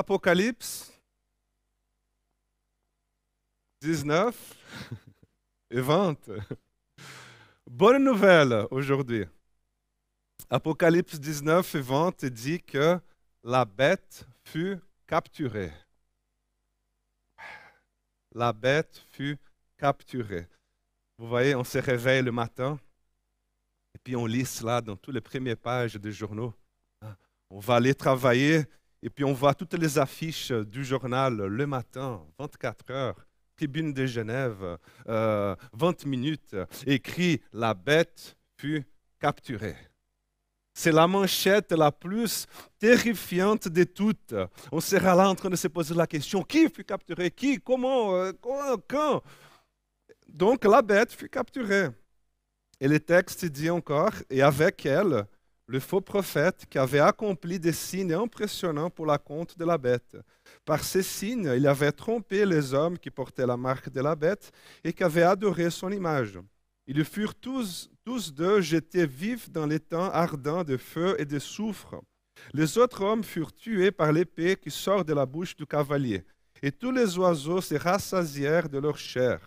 Apocalypse 19 et 20. Bonne nouvelle aujourd'hui. Apocalypse 19 et 20 dit que la bête fut capturée. La bête fut capturée. Vous voyez, on se réveille le matin et puis on lit cela dans toutes les premières pages des journaux. On va aller travailler et puis on voit toutes les affiches du journal le matin, 24 heures. Tribune de Genève, 20 euh, minutes, écrit La bête fut capturée. C'est la manchette la plus terrifiante de toutes. On sera là en train de se poser la question qui fut capturé Qui Comment euh, Quand? Donc la bête fut capturée. Et le texte dit encore Et avec elle, le faux prophète qui avait accompli des signes impressionnants pour la compte de la bête. Par ces signes, il avait trompé les hommes qui portaient la marque de la bête et qui avaient adoré son image. Ils furent tous, tous deux jetés vifs dans les temps ardents de feu et de soufre. Les autres hommes furent tués par l'épée qui sort de la bouche du cavalier, et tous les oiseaux se rassasièrent de leur chair.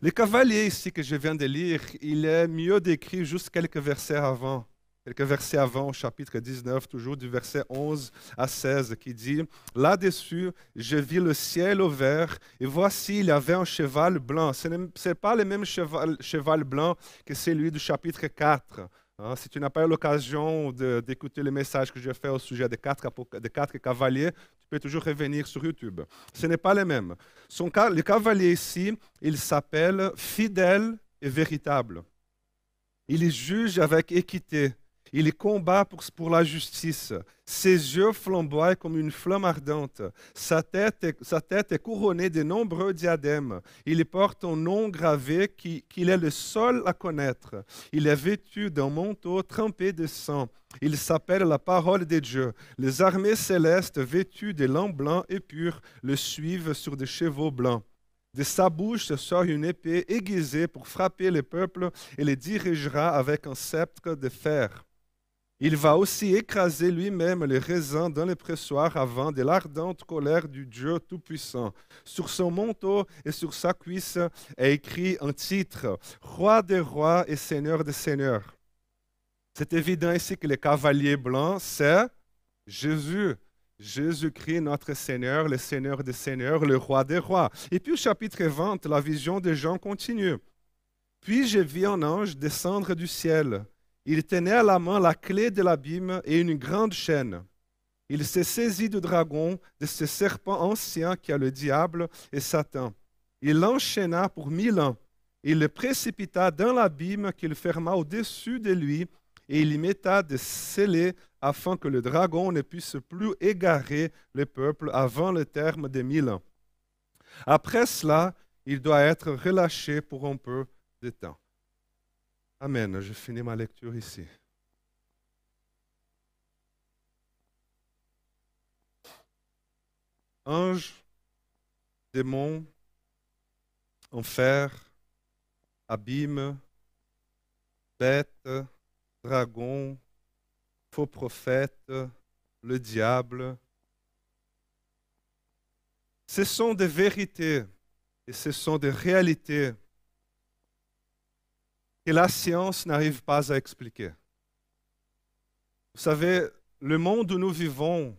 Le cavalier ici que je viens de lire, il est mieux décrit juste quelques versets avant quelques versets avant, au chapitre 19, toujours du verset 11 à 16, qui dit, Là-dessus, je vis le ciel ouvert, et voici, il y avait un cheval blanc. Ce n'est pas le même cheval, cheval, blanc que celui du chapitre 4. Hein. si tu n'as pas eu l'occasion d'écouter le message que j'ai fait au sujet des quatre, des quatre cavaliers, tu peux toujours revenir sur YouTube. Ce n'est pas le même. Son, le cavalier ici, il s'appelle fidèle et véritable. Il juge avec équité il combat pour, la justice. Ses yeux flamboient comme une flamme ardente. Sa tête est, couronnée de nombreux diadèmes. Il porte un nom gravé qu'il est le seul à connaître. Il est vêtu d'un manteau trempé de sang. Il s'appelle la parole de Dieu. Les armées célestes vêtues de lin blanc et pur le suivent sur des chevaux blancs. De sa bouche sort une épée aiguisée pour frapper les peuples et les dirigera avec un sceptre de fer. Il va aussi écraser lui-même les raisins dans le pressoir avant de l'ardente colère du Dieu Tout-Puissant. Sur son manteau et sur sa cuisse est écrit un titre, Roi des rois et Seigneur des seigneurs. C'est évident ici que le cavalier blanc, c'est Jésus. Jésus-Christ, notre Seigneur, le Seigneur des Seigneurs, le Roi des Rois. Et puis au chapitre 20, la vision des gens continue. Puis j'ai vu un ange descendre du ciel il tenait à la main la clé de l'abîme et une grande chaîne. Il s'est saisi du dragon, de ce serpent ancien qui a le diable et Satan. Il l'enchaîna pour mille ans. Il le précipita dans l'abîme qu'il ferma au-dessus de lui, et il y metta des scellés afin que le dragon ne puisse plus égarer le peuple avant le terme des mille ans. Après cela, il doit être relâché pour un peu de temps. Amen. Je finis ma lecture ici. Ange, démon, enfer, abîme, bête, dragon, faux prophète, le diable. Ce sont des vérités et ce sont des réalités que la science n'arrive pas à expliquer. Vous savez, le monde où nous vivons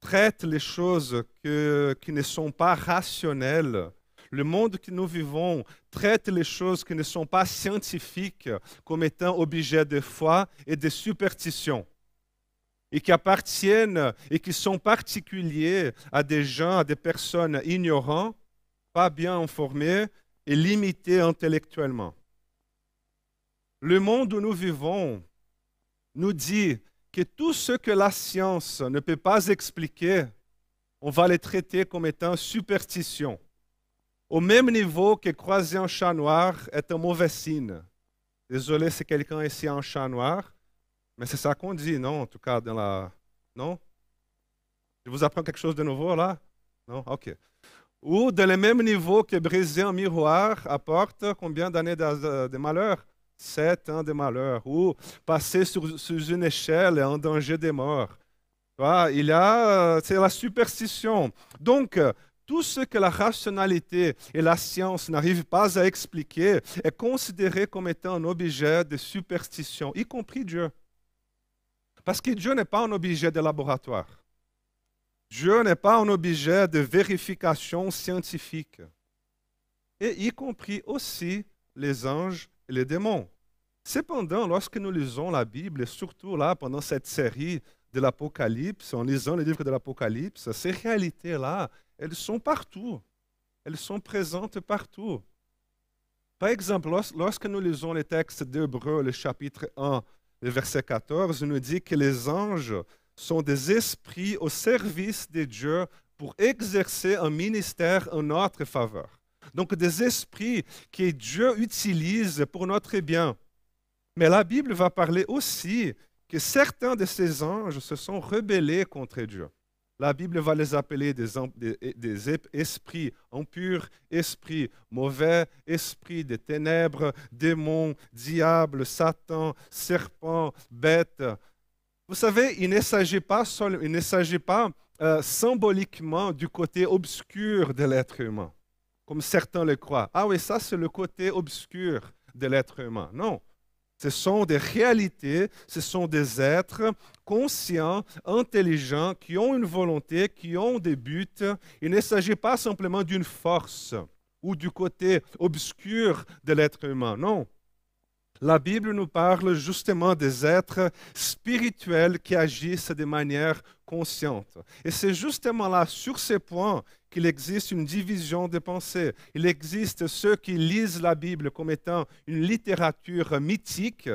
traite les choses qui ne sont pas rationnelles. Le monde que nous vivons traite les choses qui ne sont pas scientifiques comme étant objets de foi et de superstition et qui appartiennent et qui sont particuliers à des gens, à des personnes ignorantes, pas bien informées et limitées intellectuellement. Le monde où nous vivons nous dit que tout ce que la science ne peut pas expliquer, on va les traiter comme étant superstition. Au même niveau que croiser un chat noir est un mauvais signe. Désolé si quelqu'un ici a un chat noir, mais c'est ça qu'on dit, non? En tout cas, dans la. Non? Je vous apprends quelque chose de nouveau là? Non? OK. Ou dans le même niveau que briser un miroir apporte combien d'années de malheur? Sept ans de malheur, ou passer sur, une échelle en danger de mort. Il a, c'est la superstition. Donc, tout ce que la rationalité et la science n'arrivent pas à expliquer est considéré comme étant un objet de superstition, y compris Dieu. Parce que Dieu n'est pas un objet de laboratoire. Dieu n'est pas un objet de vérification scientifique. Et y compris aussi les anges les démons. Cependant, lorsque nous lisons la Bible, et surtout là, pendant cette série de l'Apocalypse, en lisant les livres de l'Apocalypse, ces réalités-là, elles sont partout. Elles sont présentes partout. Par exemple, lorsque nous lisons les textes d'Hébreu, le chapitre 1, le verset 14, nous dit que les anges sont des esprits au service de Dieu pour exercer un ministère en notre faveur. Donc des esprits que Dieu utilise pour notre bien. Mais la Bible va parler aussi que certains de ces anges se sont rebellés contre Dieu. La Bible va les appeler des, esprits impurs, esprits mauvais, esprits des ténèbres, démons, diables, Satan, serpents, bêtes. Vous savez, il ne s'agit pas, il ne s'agit pas euh, symboliquement du côté obscur de l'être humain, comme certains le croient. Ah oui, ça c'est le côté obscur de l'être humain. Non, ce sont des réalités, ce sont des êtres conscients, intelligents, qui ont une volonté, qui ont des buts. Il ne s'agit pas simplement d'une force ou du côté obscur de l'être humain. Non. La Bible nous parle justement des êtres spirituels qui agissent de manière consciente. Et c'est justement là, sur ces points, qu'il existe une division des pensées. Il existe ceux qui lisent la Bible comme étant une littérature mythique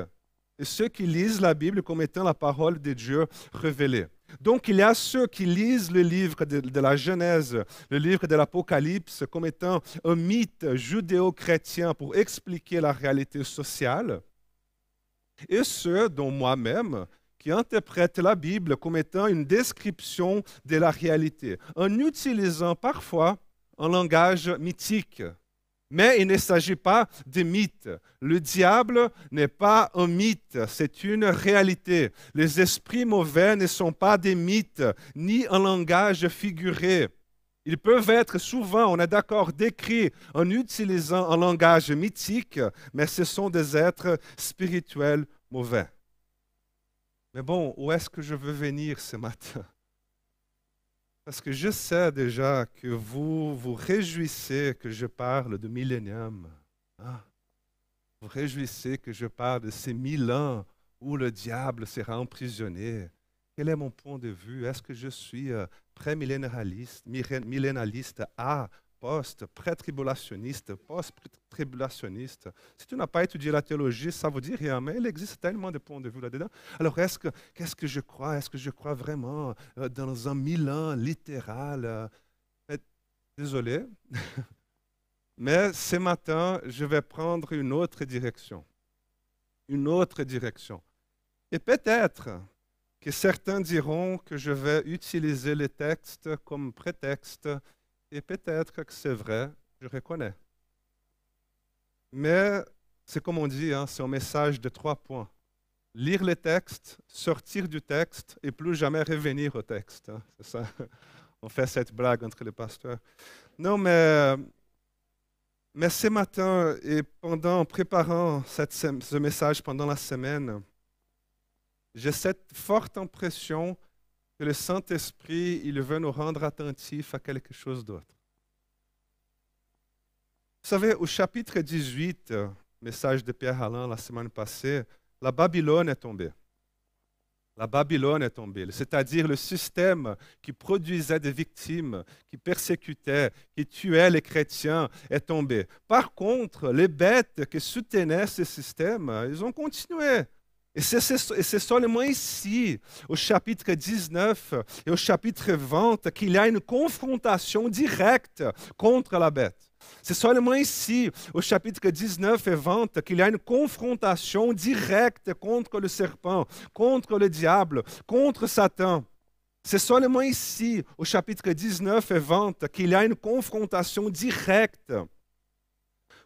et ceux qui lisent la Bible comme étant la parole de Dieu révélée. Donc il y a ceux qui lisent le livre de, la Genèse, le livre de l'Apocalypse comme étant un mythe judéo-chrétien pour expliquer la réalité sociale, et ceux dont moi-même qui interprètent la Bible comme étant une description de la réalité, en utilisant parfois un langage mythique. Mais il ne s'agit pas de mythe. Le diable n'est pas un mythe, c'est une réalité. Les esprits mauvais ne sont pas des mythes, ni un langage figuré. Ils peuvent être souvent, on est d'accord, décrits en utilisant un langage mythique, mais ce sont des êtres spirituels mauvais. Mais bon, où est-ce que je veux venir ce matin? Parce que je sais déjà que vous vous réjouissez que je parle de millénium. Hein? Vous réjouissez que je parle de ces mille ans où le diable sera emprisonné. Quel est mon point de vue? Est-ce que je suis euh, millénaliste A post, pré-tribulationniste, post-tribulationniste. Si tu n'as pas étudié la théologie, ça vous dit rien, mais il existe tellement de points de vue là-dedans. Alors, est-ce que, qu'est-ce que je crois? Est-ce que je crois vraiment euh, dans un Milan littéral? Euh? Désolé, mais ce matin, je vais prendre une autre direction. Une autre direction. Et peut-être que certains diront que je vais utiliser les textes comme prétexte et peut-être que c'est vrai, je reconnais. Mais c'est comme on dit, hein, c'est un message de trois points. Lire le texte, sortir du texte et plus jamais revenir au texte. Hein, c'est ça. On fait cette blague entre les pasteurs. Non, mais, mais ce matin et pendant, en préparant ce message pendant la semaine, j'ai cette forte impression que le Saint-Esprit, il veut nous rendre attentifs à quelque chose d'autre. Vous savez, au chapitre 18, message de Pierre Alain la semaine passée, la Babylone est tombée. La Babylone est tombée, c'est-à-dire le système qui produisait des victimes, qui persécutait, qui tuait les chrétiens est tombé. Par contre, les bêtes qui soutenaient ce système, ils ont continué. Et c'est seulement ici, au chapitre 19 et au chapitre 20, qu'il y a une confrontation directe contre la bête. C'est seulement ici, au chapitre 19 et 20, qu'il y a une confrontation directe contre le serpent, contre le diable, contre Satan. C'est seulement ici, au chapitre 19 et 20, qu'il y a une confrontation directe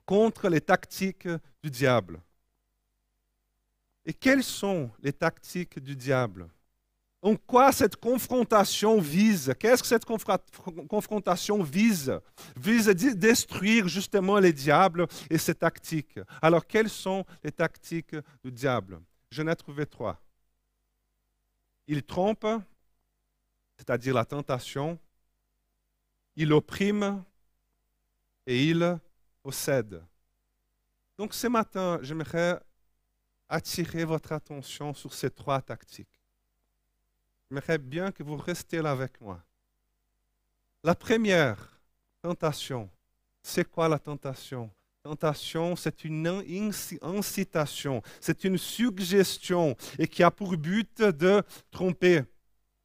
contre les tactiques du diable. Et quelles sont les tactiques du diable? En quoi cette confrontation vise? Qu'est-ce que cette confrontation vise? Vise à détruire justement les diables et ses tactiques. Alors, quelles sont les tactiques du diable? Je n'ai trouvé trois. Il trompe, c'est-à-dire la tentation. Il opprime et il possède. Donc ce matin, j'aimerais attirer votre attention sur ces trois tactiques. J'aimerais bien que vous restiez là avec moi. La première tentation, c'est quoi la tentation? Tentation, c'est une incitation, c'est une suggestion et qui a pour but de tromper.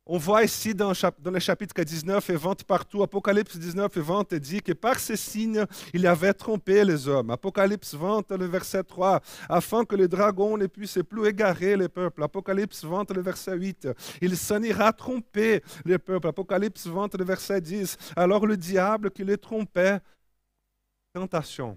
On voit ici dans, dans les chapitres 19 et 20 partout, Apocalypse 19 et 20 dit que par ces signes, il avait trompé les hommes. Apocalypse 20, le verset 3, afin que le dragon ne puisse plus égarer les peuples. Apocalypse 20, le verset 8, il s'en ira tromper les peuples. Apocalypse 20, le verset 10, alors le diable qui les trompait, tentation.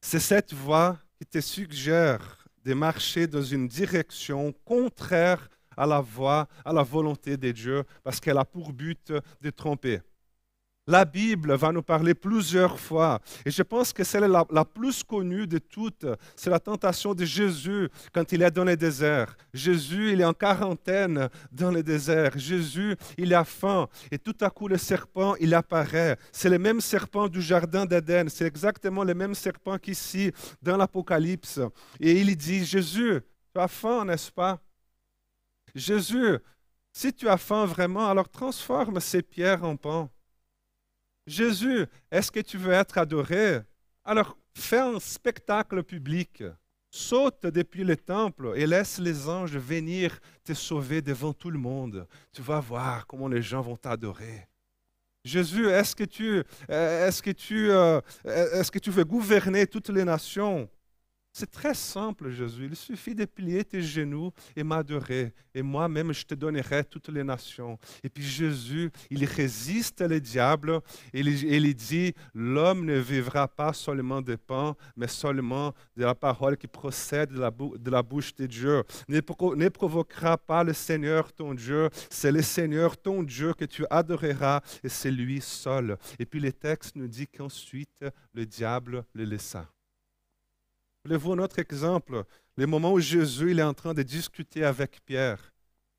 C'est cette voix qui te suggère de marcher dans une direction contraire à la voix, à la volonté de Dieu, parce qu'elle a pour but de tromper. La Bible va nous parler plusieurs fois, et je pense que celle la, plus connue de toutes, c'est la tentation de Jésus quand il est dans le désert. Jésus, il est en quarantaine dans le désert. Jésus, il a faim, et tout à coup le serpent, il apparaît. C'est le même serpent du jardin d'Éden, c'est exactement le même serpent qu'ici dans l'Apocalypse. Et il dit, Jésus, tu as faim, n'est-ce pas? Jésus, si tu as faim vraiment, alors transforme ces pierres en pain. Jésus, est-ce que tu veux être adoré? Alors fais un spectacle public. Saute depuis le temple et laisse les anges venir te sauver devant tout le monde. Tu vas voir comment les gens vont t'adorer. Jésus, est-ce que tu, est-ce que tu, euh, est-ce que tu veux gouverner toutes les nations? C'est très simple, Jésus. Il suffit de plier tes genoux et m'adorer. Et moi-même, je te donnerai toutes les nations. Et puis Jésus, il résiste le diable et il, dit, l'homme ne vivra pas seulement de pain, mais seulement de la parole qui procède de la, bouche de Dieu. Ne provoquera pas le Seigneur ton Dieu. C'est le Seigneur ton Dieu que tu adoreras et c'est lui seul. Et puis le texte nous dit qu'ensuite, le diable le laissa. Voulez-vous un autre exemple? Le moment où Jésus il est en train de discuter avec Pierre.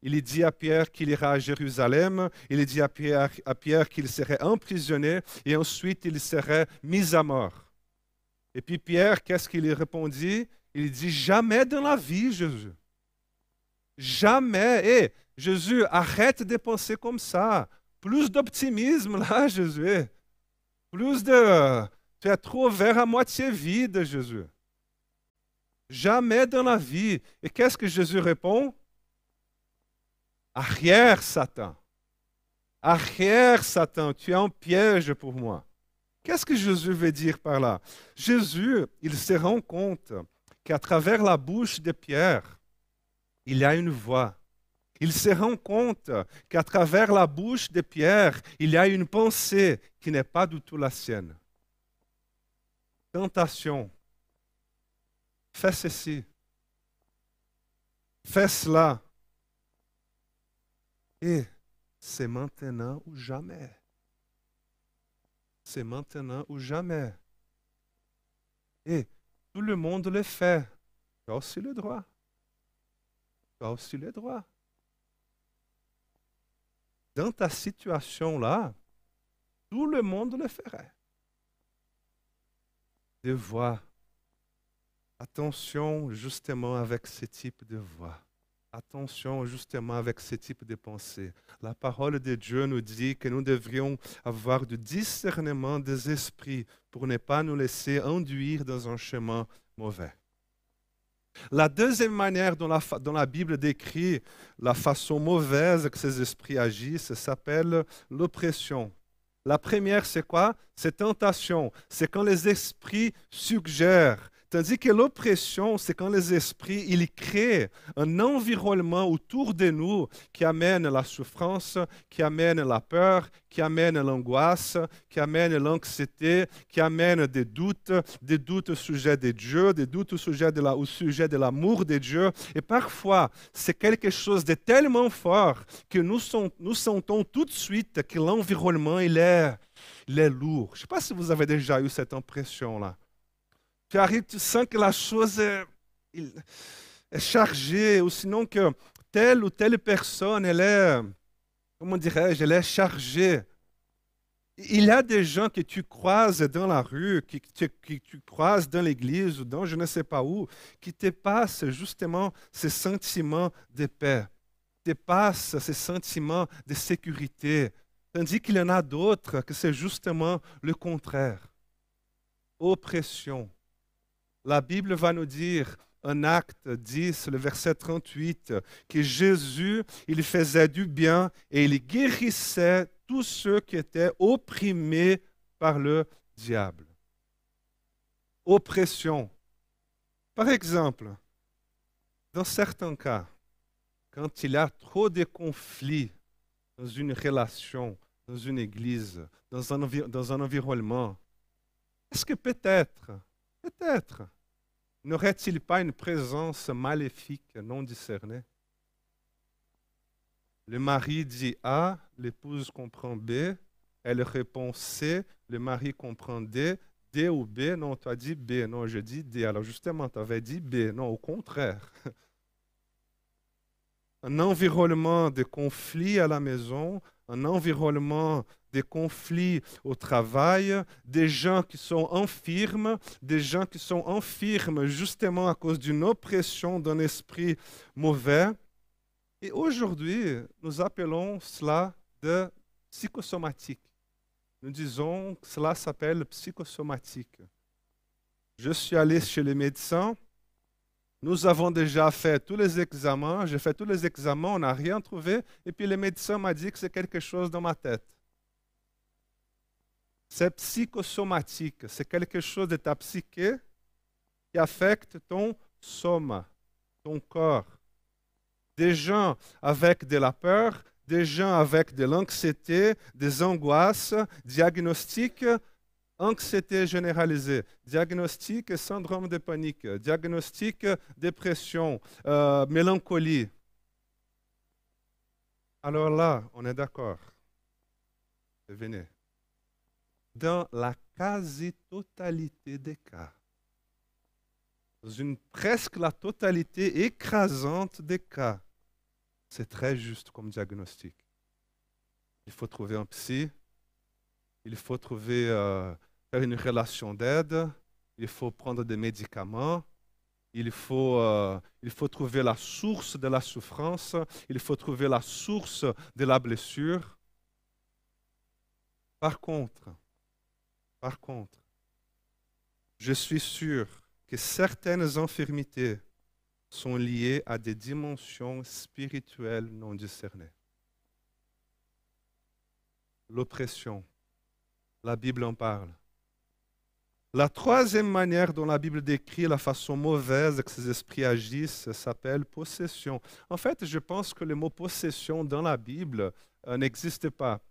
Il dit à Pierre qu'il ira à Jérusalem, il dit à Pierre, à Pierre qu'il serait emprisonné et ensuite il serait mis à mort. Et puis Pierre, qu'est-ce qu'il répondit? Il dit Jamais dans la vie, Jésus. Jamais. Et Jésus, arrête de penser comme ça. Plus d'optimisme là, Jésus. Plus de. Tu es trop vers à moitié vide, Jésus. Jamais dans la vie. Et qu'est-ce que Jésus répond? Arrière, Satan. Arrière, Satan, tu es un piège pour moi. Qu'est-ce que Jésus veut dire par là? Jésus, il se rend compte qu'à travers la bouche de Pierre, il y a une voix. Il se rend compte qu'à travers la bouche de Pierre, il y a une pensée qui n'est pas du tout la sienne. Tentation, Fais ceci. Fais cela. Et c'est maintenant ou jamais. C'est maintenant ou jamais. Et tout le monde le fait. Tu as aussi le droit. Tu as aussi le droit. Dans ta situation là, tout le monde le ferait. Des voix Attention justement avec ce type de voix. Attention justement avec ce type de pensée. La parole de Dieu nous dit que nous devrions avoir du discernement des esprits pour ne pas nous laisser induire dans un chemin mauvais. La deuxième manière dont la Bible décrit la façon mauvaise que ces esprits agissent s'appelle l'oppression. La première, c'est quoi? C'est tentation. C'est quand les esprits suggèrent, Tandis que l'oppression, c'est quand les esprits, ils créent un environnement autour de nous qui amène la souffrance, qui amène la peur, qui amène l'angoisse, qui amène l'anxiété, qui amène des doutes, des doutes au sujet de Dieu, des doutes au sujet de, au sujet de l'amour de Dieu. Et parfois, c'est quelque chose de tellement fort que nous, sentons tout de suite que l'environnement, est, il est lourd. Je ne sais pas si vous avez déjà eu cette impression-là. Arrives, tu sens que la chose est, chargée, ou sinon que telle ou telle personne, elle est, comment dirais-je, elle est chargée. Il y a des gens que tu croises dans la rue, que, que tu croises dans l'église ou dans je ne sais pas où, qui te passent justement ces sentiments de paix, te passent ces sentiments de sécurité, tandis qu'il y en a d'autres que c'est justement le contraire. Oppression, la Bible va nous dire, en acte 10, le verset 38, que Jésus, il faisait du bien et il guérissait tous ceux qui étaient opprimés par le diable. Oppression. Par exemple, dans certains cas, quand il y a trop de conflits dans une relation, dans une église, dans un, dans un environnement, est-ce que peut-être Peut-être. N'aurait-il pas une présence maléfique non discernée? Le mari dit A, l'épouse comprend B, elle répond C, le mari comprend D, D ou B, non, tu as dit B, non, je dis D. Alors justement, tu avais dit B, non, au contraire. Un environnement de conflit à la maison, un environnement des conflits au travail, des gens qui sont infirmes, des gens qui sont infirmes justement à cause d'une oppression d'un esprit mauvais. Et aujourd'hui, nous appelons cela de psychosomatique. Nous disons que cela s'appelle psychosomatique. Je suis allé chez les médecins, nous avons déjà fait tous les examens, j'ai fait tous les examens, on n'a rien trouvé, et puis le médecin m'a dit que c'est quelque chose dans ma tête. C'est psychosomatique, c'est quelque chose de ta psyché qui affecte ton soma, ton corps. Des gens avec de la peur, des gens avec de l'anxiété, des angoisses, diagnostiques anxiété généralisée, diagnostic syndrome de panique, diagnostic dépression, euh, mélancolie. Alors là, on est d'accord. Venez. Dans la quasi-totalité des cas, dans une presque la totalité écrasante des cas, c'est très juste comme diagnostic. Il faut trouver un psy, il faut trouver euh, faire une relation d'aide, il faut prendre des médicaments, il faut, euh, il faut trouver la source de la souffrance, il faut trouver la source de la blessure. Par contre, par contre, je suis sûr que certaines infirmités sont liées à des dimensions spirituelles non discernées. L'oppression, la Bible en parle. La troisième manière dont la Bible décrit la façon mauvaise que ces esprits agissent s'appelle possession. En fait, je pense que le mot possession dans la Bible euh, n'existe pas.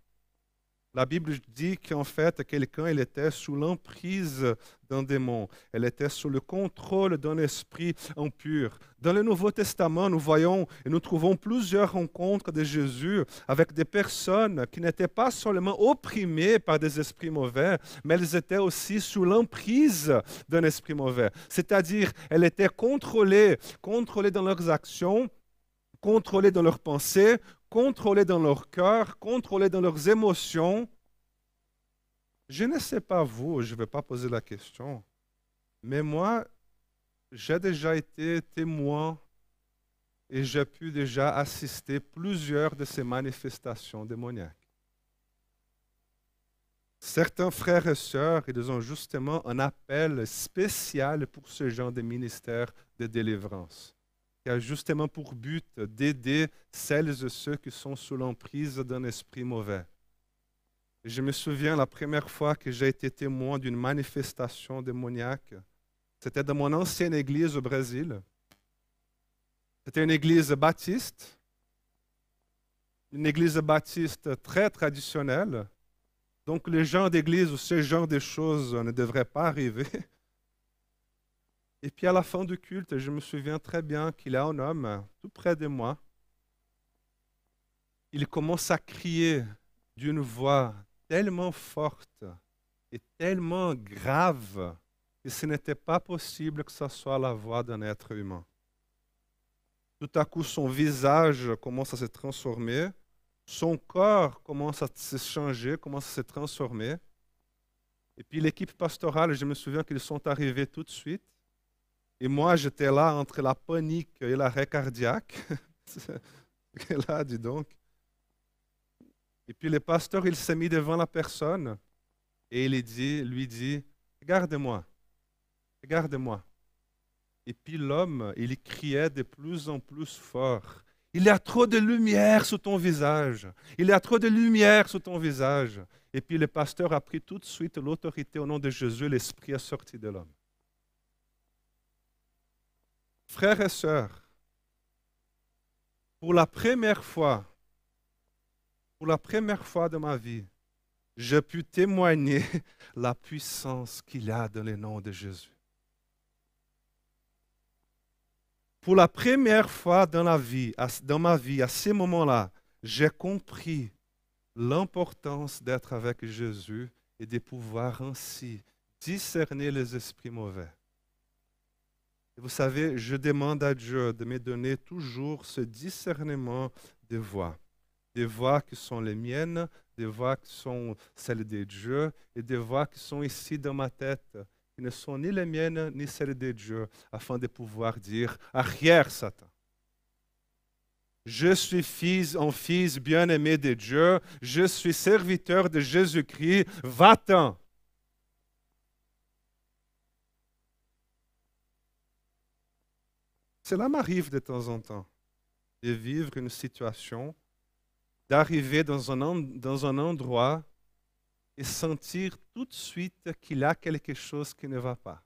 La Bible dit qu'en fait, quelqu'un était sous l'emprise d'un démon. Elle était sous le contrôle d'un esprit impur. Dans le Nouveau Testament, nous voyons et nous trouvons plusieurs rencontres de Jésus avec des personnes qui n'étaient pas seulement opprimées par des esprits mauvais, mais elles étaient aussi sous l'emprise d'un esprit mauvais. C'est-à-dire, elles étaient contrôlées, contrôlées dans leurs actions, contrôlées dans leurs pensées, contrôlés dans leur cœur, contrôlés dans leurs émotions. Je ne sais pas vous, je ne vais pas poser la question, mais moi, j'ai déjà été témoin et j'ai pu déjà assister plusieurs de ces manifestations démoniaques. Certains frères et sœurs, ils ont justement un appel spécial pour ce genre de ministère de délivrance qui a justement pour but d'aider celles et ceux qui sont sous l'emprise d'un esprit mauvais. je me souviens la première fois que j'ai été témoin d'une manifestation démoniaque, C'était dans mon ancienne église au Brésil. C'était une église baptiste, une église baptiste très traditionnelle. Donc les gens d'église ou ce genre de choses ne devraient pas arriver. Et puis à la fin du culte, je me souviens très bien qu'il y a un homme tout près de moi. Il commence à crier d'une voix tellement forte et tellement grave que ce n'était pas possible que ce soit la voix d'un être humain. Tout à coup, son visage commence à se transformer, son corps commence à se changer, commence à se transformer. Et puis l'équipe pastorale, je me souviens qu'ils sont arrivés tout de suite. Et moi, j'étais là entre la panique et l'arrêt cardiaque. là, dis donc. Et puis le pasteur, il s'est mis devant la personne et il dit, lui dit, regarde-moi, regarde-moi. Et puis l'homme, il criait de plus en plus fort. Il y a trop de lumière sous ton visage. Il y a trop de lumière sous ton visage. Et puis le pasteur a pris tout de suite l'autorité au nom de Jésus. L'esprit est sorti de l'homme. Frères et sœurs, pour la première fois, pour la première fois de ma vie, je pu témoigner la puissance qu'il y a dans le nom de Jésus. Pour la première fois dans, dans ma vie, à ce moment-là, j'ai compris l'importance d'être avec Jésus et de pouvoir ainsi discerner les esprits mauvais vous savez, je demande à Dieu de me donner toujours ce discernement de voix. Des voix qui sont les miennes, des voix qui sont celles de Dieu et des voix qui sont ici dans ma tête, qui ne sont ni les miennes ni celles de Dieu, afin de pouvoir dire Arrière, Satan. Je suis fils, un fils bien-aimé de Dieu, je suis serviteur de Jésus-Christ, va-t'en. Cela m'arrive de temps en temps de vivre une situation, d'arriver dans un, dans un endroit et sentir tout de suite qu'il y a quelque chose qui ne va pas.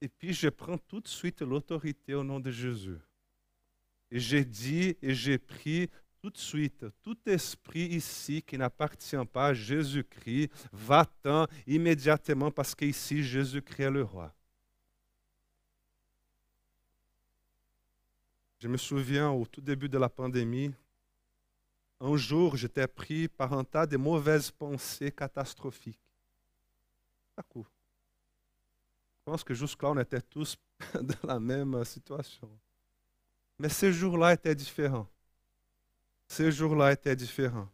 Et puis je prends tout de suite l'autorité au nom de Jésus. Et j'ai dit et j'ai pris tout de suite, tout esprit ici qui n'appartient pas à Jésus-Christ, va-t'en immédiatement parce qu'ici Jésus-Christ est le roi. Je me souviens au tout début de la pandémie, un jour, j'étais pris par un tas de mauvaises pensées catastrophiques. À coup. Je pense que jusque-là, on était tous dans la même situation. Mais ce jour-là était différent. Ce jour-là était différent.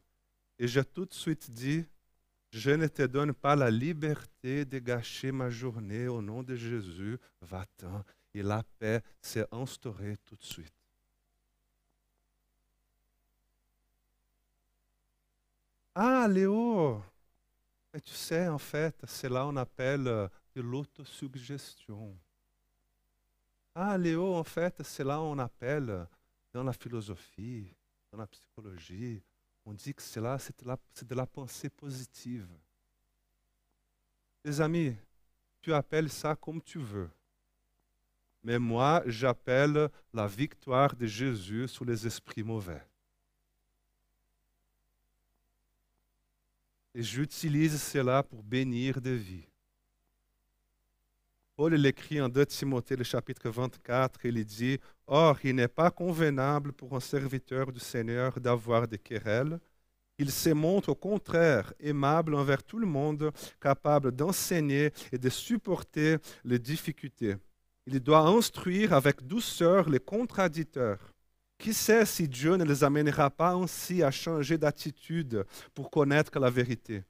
Et j'ai tout de suite dit, je ne te donne pas la liberté de gâcher ma journée au nom de Jésus. Va-t'en. Et la paix s'est instaurée tout de suite. Ah, Léo, mais tu sais, en fait, c'est là qu'on appelle euh, de l'autosuggestion. Ah, Léo, en fait, c'est là qu'on appelle euh, dans la philosophie, dans la psychologie, on dit que c'est là, c'est de, la, de la pensée positive. Les amis, tu appelles ça comme tu veux. Mais moi, j'appelle la victoire de Jésus sur les esprits mauvais. Et j'utilise cela pour bénir des vies. Paul l'écrit en 2 Timothée, le chapitre 24, il dit Or, il n'est pas convenable pour un serviteur du Seigneur d'avoir des querelles. Il se montre au contraire aimable envers tout le monde, capable d'enseigner et de supporter les difficultés. Il doit instruire avec douceur les contradicteurs. Qui sait si Dieu ne les amènera pas ainsi à changer d'attitude pour connaître la vérité?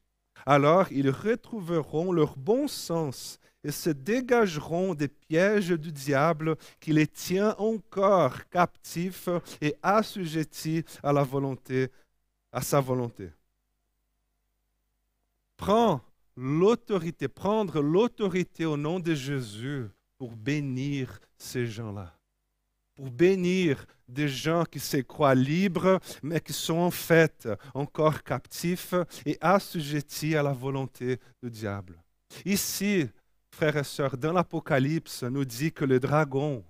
Alors ils retrouveront leur bon sens et se dégageront des pièges du diable qui les tient encore captifs et assujettis à la volonté, à sa volonté. Prends l'autorité, prendre l'autorité au nom de Jésus pour bénir ces gens-là pour bénir des gens qui se croient libres, mais qui sont en fait encore captifs et assujettis à la volonté du diable. Ici, frères et sœurs, dans l'Apocalypse, nous dit que le dragon,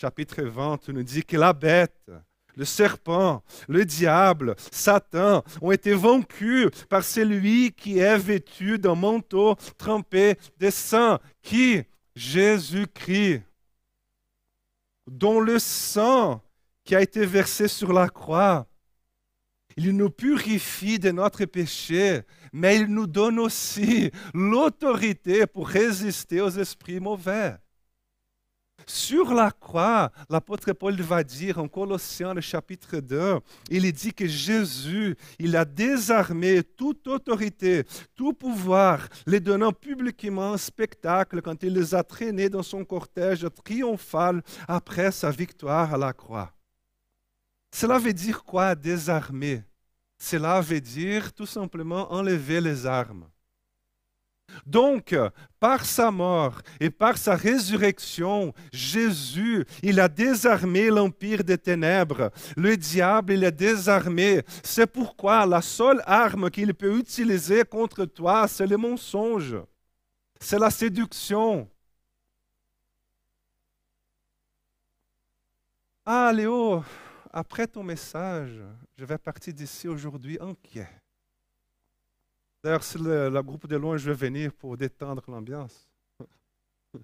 chapitre 20, nous dit que la bête, le serpent, le diable, Satan ont été vaincus par celui qui est vêtu d'un manteau trempé de sang, qui? Jésus-Christ, dont le sang qui a été versé sur la croix, il nous purifie de notre péché, mais il nous donne aussi l'autorité pour résister aux esprits mauvais. Sur la croix, l'apôtre Paul va dire en Colossiens le chapitre 2, il dit que Jésus, il a désarmé toute autorité, tout pouvoir, les donnant publiquement un spectacle quand il les a traînés dans son cortège triomphal après sa victoire à la croix. Cela veut dire quoi désarmer? Cela veut dire tout simplement enlever les armes. Donc, par sa mort et par sa résurrection, Jésus, il a désarmé l'empire des ténèbres. Le diable, il est désarmé. C'est pourquoi la seule arme qu'il peut utiliser contre toi, c'est le mensonge. C'est la séduction. Ah, Léo, après ton message, je vais partir d'ici aujourd'hui inquiet. D'ailleurs, si le, groupe de loin, je vais venir pour détendre l'ambiance.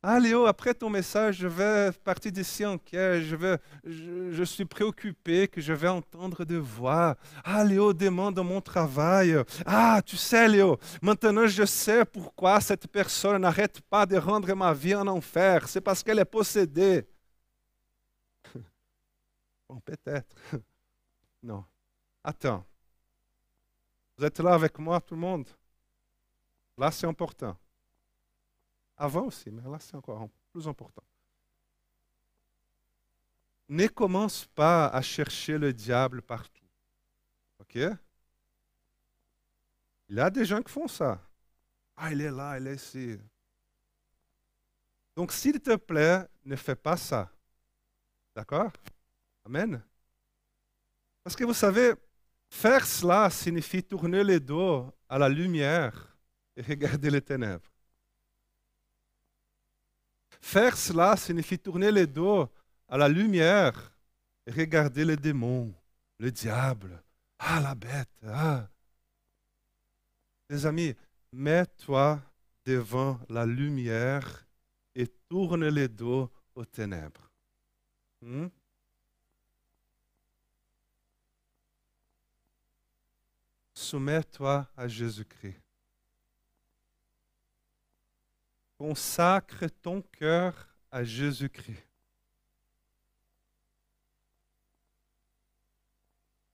Ah Léo, après ton message, je vais partir d'ici inquiet, je, vais, je, suis préoccupé que je vais entendre des voix. Ah Léo, demande mon travail. Ah, tu sais Léo, maintenant je sais pourquoi cette personne n'arrête pas de rendre ma vie en enfer. C'est parce qu'elle est possédée. Bon, peut-être. Non. Attends. Vous êtes là avec moi, tout le monde? Là, c'est important. Avant aussi, mais là, c'est encore plus important. Ne commence pas à chercher le diable partout. OK? Il y a des gens qui font ça. Ah, il est là, il est ici. Donc, s'il te plaît, ne fais pas ça. D'accord? Amen. Parce que vous savez, Faire cela signifie tourner le dos à la lumière et regarder les ténèbres. Faire cela signifie tourner le dos à la lumière et regarder les démons, le diable, ah la bête, ah. Les amis, mets-toi devant la lumière et tourne le dos aux ténèbres. Hmm? Soumets-toi à Jésus-Christ. Consacre ton cœur à Jésus-Christ.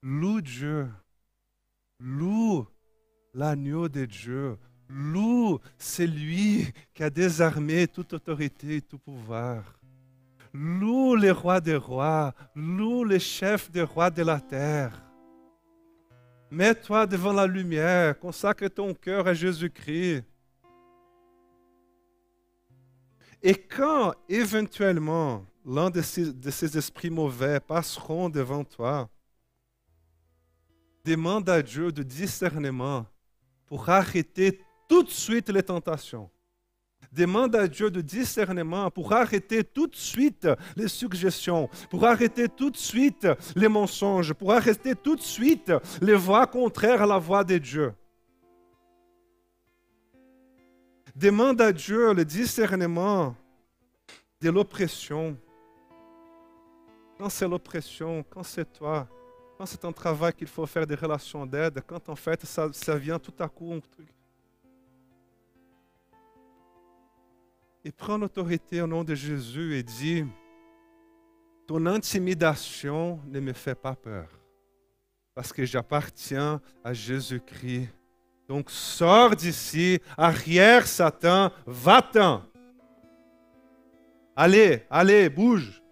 Loue Dieu. Loue l'agneau de Dieu. Loue celui qui a désarmé toute autorité et tout pouvoir. Loue le roi des rois. Loue le chef des rois de la terre. Mets-toi devant la lumière, consacre ton cœur à Jésus-Christ. Et quand éventuellement l'un de ces, esprits mauvais passeront devant toi, demande à Dieu de discernement pour arrêter tout de suite les tentations demande à Dieu de discernement pour arrêter tout de suite les suggestions, pour arrêter tout de suite les mensonges, pour arrêter tout de suite les voix contraires à la voix de Dieu. Demande à Dieu le discernement de l'oppression. Quand c'est l'oppression, quand c'est toi, quand c'est un travail qu'il faut faire des relations d'aide, quand en fait ça, ça vient tout à coup, un truc et prends l'autorité au nom de Jésus et dis, ton intimidation ne me fait pas peur, parce que j'appartiens à Jésus-Christ. Donc sors d'ici, arrière Satan, va-t'en. Allez, allez, bouge.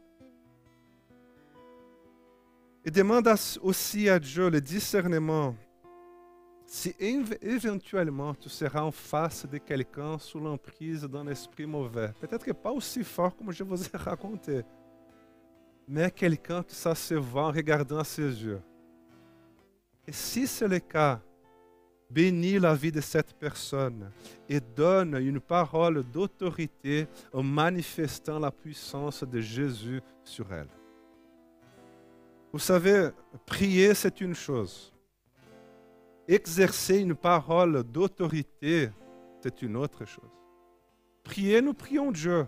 Et demande aussi à Dieu le discernement si éventuellement tu seras en face de quelqu'un sous l'emprise d'un esprit mauvais, peut-être que pas aussi fort comme je vous ai raconté, mais quelqu'un se voit en regardant à ses yeux. Et si c'est le cas, bénis la vie de cette personne et donne une parole d'autorité en manifestant la puissance de Jésus sur elle. Vous savez, prier, c'est une chose. Exercer une parole d'autorité, c'est une autre chose. Prier, nous prions Dieu.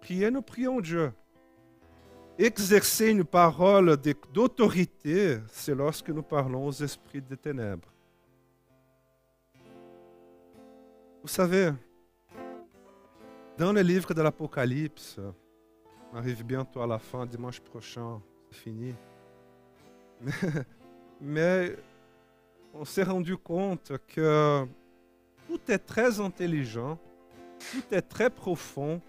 Prier, nous prions Dieu. Exercer une parole d'autorité, c'est lorsque nous parlons aux esprits des ténèbres. Vous savez, dans le livre de l'Apocalypse, on arrive bientôt à la fin, dimanche prochain, c'est fini. Mais, mais on s'est rendu compte que tout est très intelligent, tout est très profond,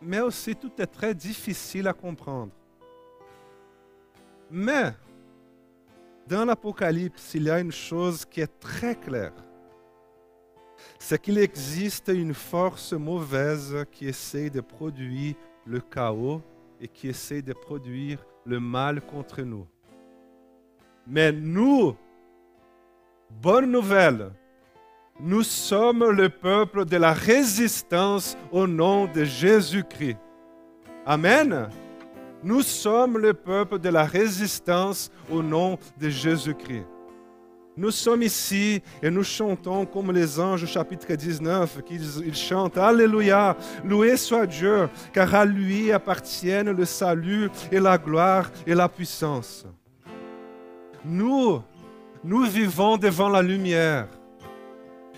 mais aussi tout est très difficile à comprendre. Mais, dans l'Apocalypse, il y a une chose qui est très claire. C'est qu'il existe une force mauvaise qui essaie de produire le chaos et qui essaie de produire le mal contre nous. Mais nous, bonne nouvelle, nous sommes le peuple de la résistance au nom de Jésus-Christ. Amen. Nous sommes le peuple de la résistance au nom de Jésus-Christ. Nous sommes ici et nous chantons comme les anges chapitre 19, qu'ils chantent Alléluia, loué soit Dieu, car à lui appartiennent le salut et la gloire et la puissance. Nous, nous vivons devant la lumière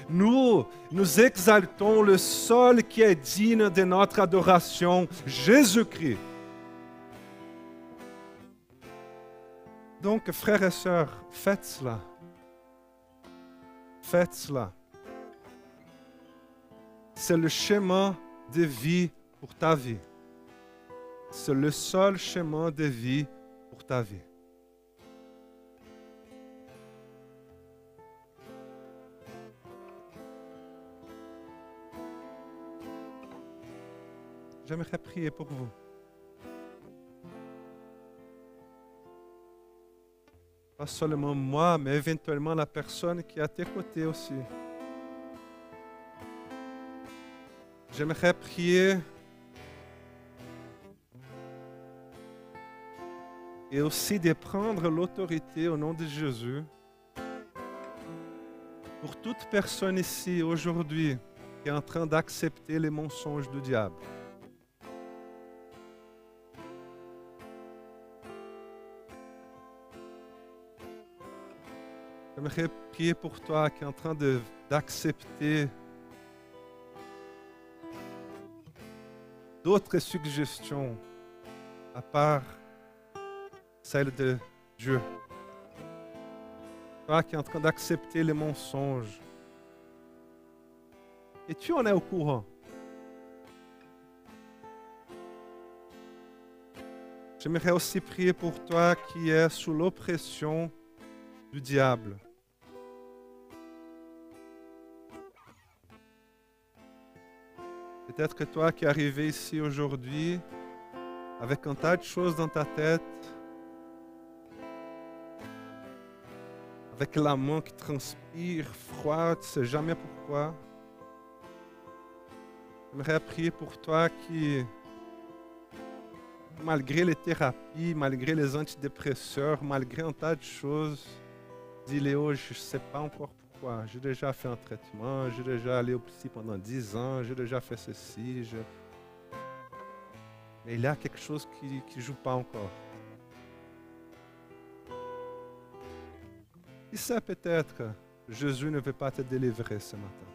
nous, nous exaltons le seul qui est digne de notre adoration, Jésus-Christ. Donc, frères et sœurs, faites cela. Faites cela. C'est le chemin de vie pour ta vie. C'est le seul chemin de vie pour ta vie. J'aimerais prier pour vous. Pas seulement moi, mais éventuellement la personne qui est à tes côtés aussi. J'aimerais prier et aussi de prendre l'autorité au nom de Jésus pour toute personne ici aujourd'hui qui est en train d'accepter les mensonges du diable. J'aimerais prier pour toi qui est en train d'accepter d'autres suggestions à part celle de Dieu. Toi qui es en train d'accepter les mensonges. Et tu en es au courant? J'aimerais aussi prier pour toi qui es sous l'oppression du diable. Peut-être que toi qui es ici aujourd'hui avec un tas de choses dans ta tête, avec la main qui transpire, froid, tu ne sais jamais pourquoi. J'aimerais prier pour toi qui, malgré les thérapies, malgré les antidépresseurs, malgré un tas de choses, dis Léo, je ne sais pas encore j'ai déjà fait un traitement, j'ai déjà allé au psy pendant 10 ans, j'ai déjà fait ceci. Mais il y a quelque chose qui ne joue pas encore. Et ça peut-être Jésus ne veut pas te délivrer ce matin.